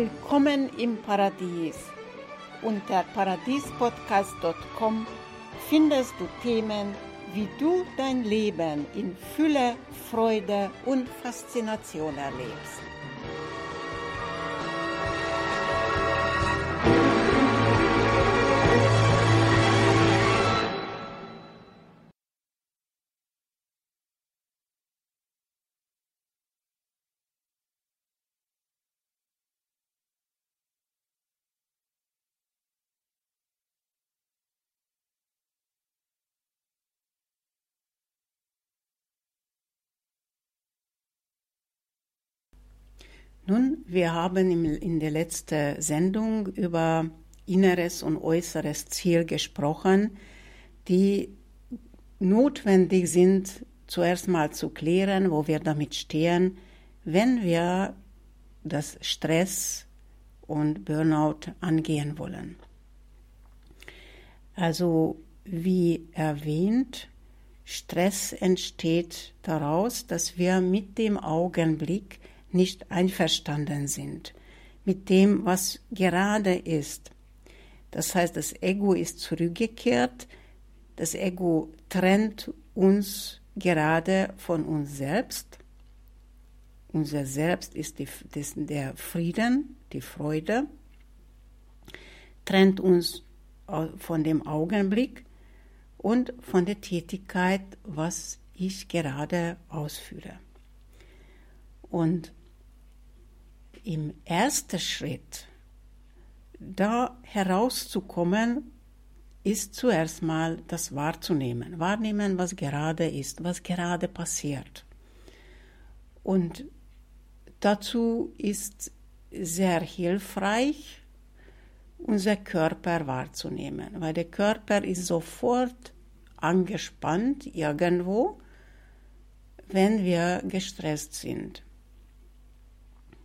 Willkommen im Paradies. Unter paradiespodcast.com findest du Themen, wie du dein Leben in Fülle, Freude und Faszination erlebst. Nun, wir haben in der letzten Sendung über inneres und äußeres Ziel gesprochen, die notwendig sind, zuerst mal zu klären, wo wir damit stehen, wenn wir das Stress und Burnout angehen wollen. Also wie erwähnt, Stress entsteht daraus, dass wir mit dem Augenblick nicht einverstanden sind mit dem, was gerade ist. Das heißt, das Ego ist zurückgekehrt, das Ego trennt uns gerade von uns selbst. Unser Selbst ist die, das, der Frieden, die Freude, trennt uns von dem Augenblick und von der Tätigkeit, was ich gerade ausführe. Und im ersten Schritt, da herauszukommen, ist zuerst mal das wahrzunehmen. Wahrnehmen, was gerade ist, was gerade passiert. Und dazu ist sehr hilfreich, unser Körper wahrzunehmen, weil der Körper ist sofort angespannt irgendwo, wenn wir gestresst sind.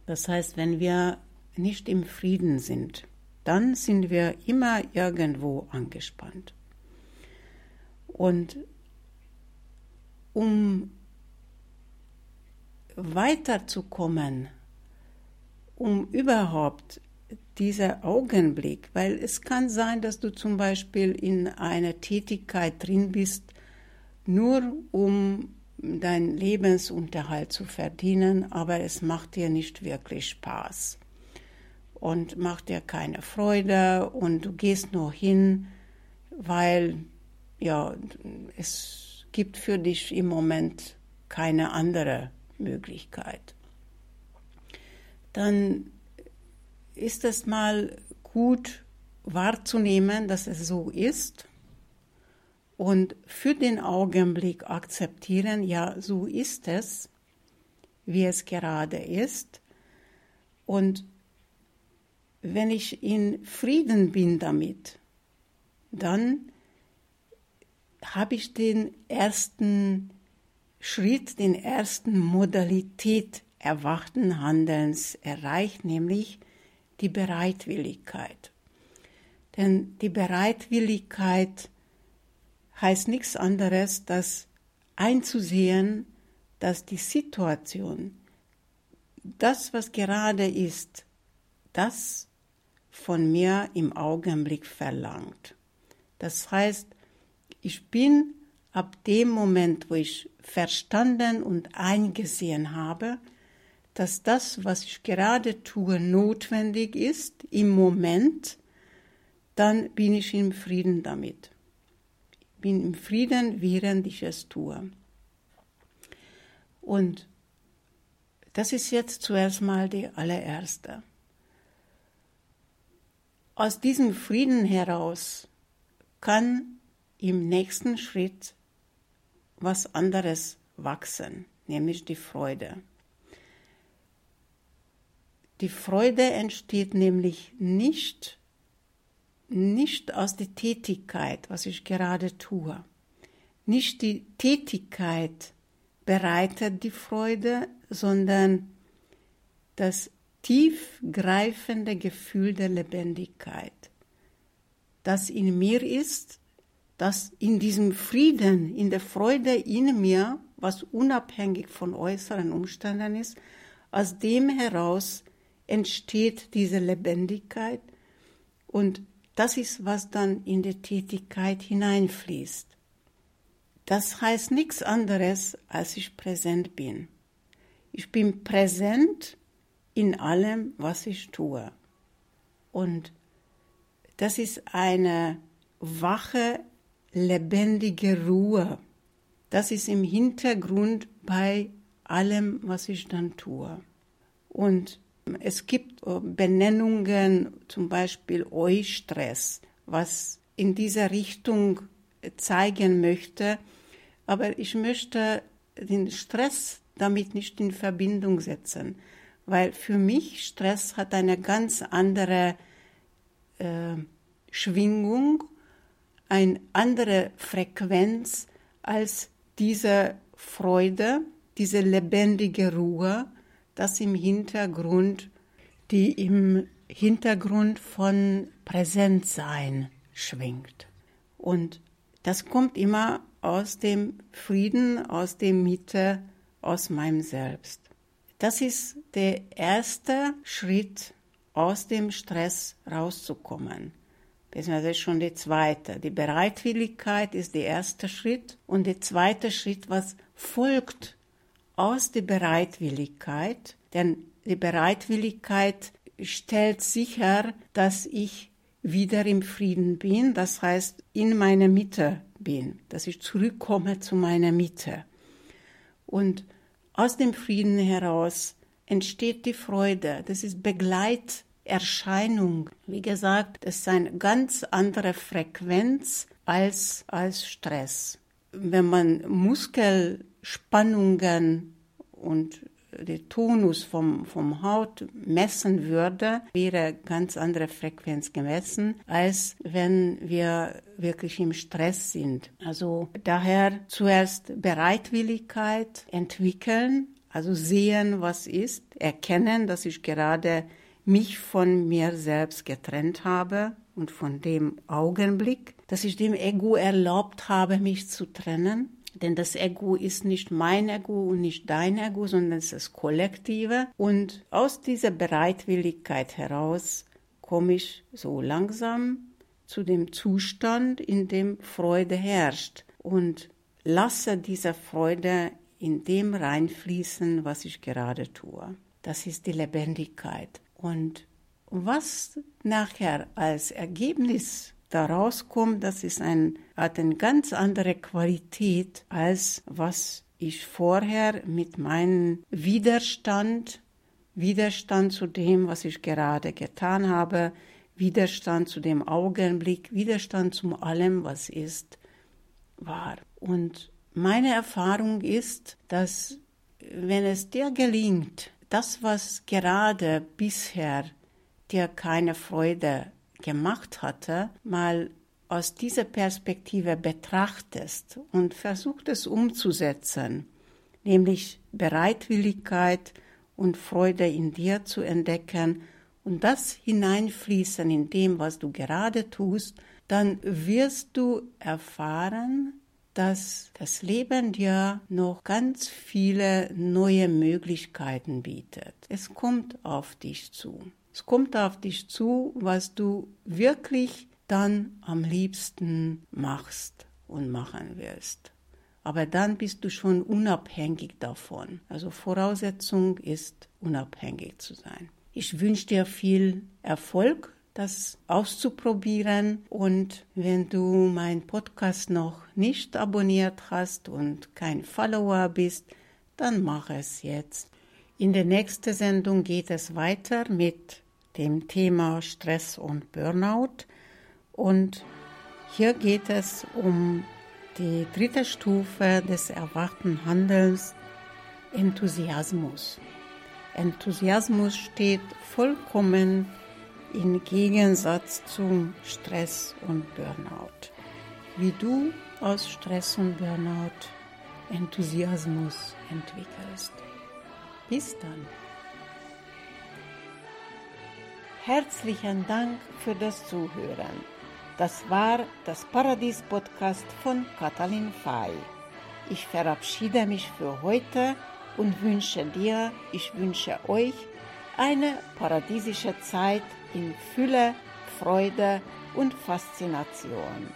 Das heißt, wenn wir nicht im Frieden sind, dann sind wir immer irgendwo angespannt. Und um weiterzukommen, um überhaupt dieser Augenblick, weil es kann sein, dass du zum Beispiel in einer Tätigkeit drin bist, nur um deinen Lebensunterhalt zu verdienen, aber es macht dir nicht wirklich Spaß und macht dir keine Freude und du gehst nur hin, weil ja, es gibt für dich im Moment keine andere Möglichkeit. Dann ist es mal gut wahrzunehmen, dass es so ist und für den Augenblick akzeptieren, ja, so ist es, wie es gerade ist. Und wenn ich in Frieden bin damit, dann habe ich den ersten Schritt, den ersten Modalität erwachten Handelns erreicht, nämlich die Bereitwilligkeit. Denn die Bereitwilligkeit heißt nichts anderes, als einzusehen, dass die Situation, das, was gerade ist, das von mir im Augenblick verlangt. Das heißt, ich bin ab dem Moment, wo ich verstanden und eingesehen habe, dass das, was ich gerade tue, notwendig ist im Moment, dann bin ich im Frieden damit bin im Frieden, während ich es tue. Und das ist jetzt zuerst mal die allererste. Aus diesem Frieden heraus kann im nächsten Schritt was anderes wachsen, nämlich die Freude. Die Freude entsteht nämlich nicht nicht aus der Tätigkeit, was ich gerade tue. Nicht die Tätigkeit bereitet die Freude, sondern das tiefgreifende Gefühl der Lebendigkeit, das in mir ist, das in diesem Frieden, in der Freude in mir, was unabhängig von äußeren Umständen ist, aus dem heraus entsteht diese Lebendigkeit und das ist, was dann in die Tätigkeit hineinfließt. Das heißt nichts anderes, als ich präsent bin. Ich bin präsent in allem, was ich tue. Und das ist eine wache, lebendige Ruhe. Das ist im Hintergrund bei allem, was ich dann tue. Und es gibt Benennungen, zum Beispiel Eustress, was in dieser Richtung zeigen möchte, aber ich möchte den Stress damit nicht in Verbindung setzen, weil für mich Stress hat eine ganz andere äh, Schwingung, eine andere Frequenz als diese Freude, diese lebendige Ruhe, das im Hintergrund, die im Hintergrund von Präsentsein schwingt. Und das kommt immer aus dem Frieden, aus der Mitte, aus meinem Selbst. Das ist der erste Schritt, aus dem Stress rauszukommen. Das ist schon der zweite. Die Bereitwilligkeit ist der erste Schritt. Und der zweite Schritt, was folgt aus der Bereitwilligkeit, denn die Bereitwilligkeit stellt sicher, dass ich wieder im Frieden bin, das heißt in meiner Mitte bin, dass ich zurückkomme zu meiner Mitte. Und aus dem Frieden heraus entsteht die Freude, das ist Begleiterscheinung. Wie gesagt, das ist eine ganz andere Frequenz als, als Stress. Wenn man Muskelspannungen und den Tonus vom, vom Haut messen würde, wäre ganz andere Frequenz gemessen, als wenn wir wirklich im Stress sind. Also daher zuerst Bereitwilligkeit entwickeln, also sehen, was ist, erkennen, dass ich gerade mich von mir selbst getrennt habe und von dem Augenblick, dass ich dem Ego erlaubt habe, mich zu trennen denn das Ego ist nicht mein Ego und nicht dein Ego, sondern es ist das Kollektive. Und aus dieser Bereitwilligkeit heraus komme ich so langsam zu dem Zustand, in dem Freude herrscht und lasse diese Freude in dem reinfließen, was ich gerade tue. Das ist die Lebendigkeit. Und was nachher als Ergebnis daraus kommt, das ist ein, hat eine ganz andere Qualität, als was ich vorher mit meinem Widerstand, Widerstand zu dem, was ich gerade getan habe, Widerstand zu dem Augenblick, Widerstand zu allem, was ist, war. Und meine Erfahrung ist, dass wenn es dir gelingt, das, was gerade bisher dir keine Freude gemacht hatte, mal aus dieser Perspektive betrachtest und versucht es umzusetzen, nämlich Bereitwilligkeit und Freude in dir zu entdecken und das hineinfließen in dem, was du gerade tust, dann wirst du erfahren, dass das Leben dir noch ganz viele neue Möglichkeiten bietet. Es kommt auf dich zu. Es kommt auf dich zu, was du wirklich dann am liebsten machst und machen wirst. Aber dann bist du schon unabhängig davon. Also Voraussetzung ist, unabhängig zu sein. Ich wünsche dir viel Erfolg, das auszuprobieren. Und wenn du meinen Podcast noch nicht abonniert hast und kein Follower bist, dann mach es jetzt. In der nächsten Sendung geht es weiter mit dem Thema Stress und Burnout. Und hier geht es um die dritte Stufe des erwachten Handelns, Enthusiasmus. Enthusiasmus steht vollkommen im Gegensatz zum Stress und Burnout. Wie du aus Stress und Burnout Enthusiasmus entwickelst. Bis dann. Herzlichen Dank für das Zuhören. Das war das Paradies-Podcast von Katalin Fay. Ich verabschiede mich für heute und wünsche dir, ich wünsche euch Eine paradiesische Zeit in Fülle, Freude und Faszination.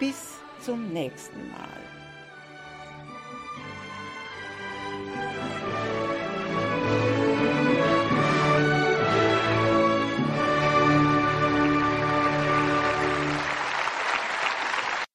Bis zum nächsten Mal.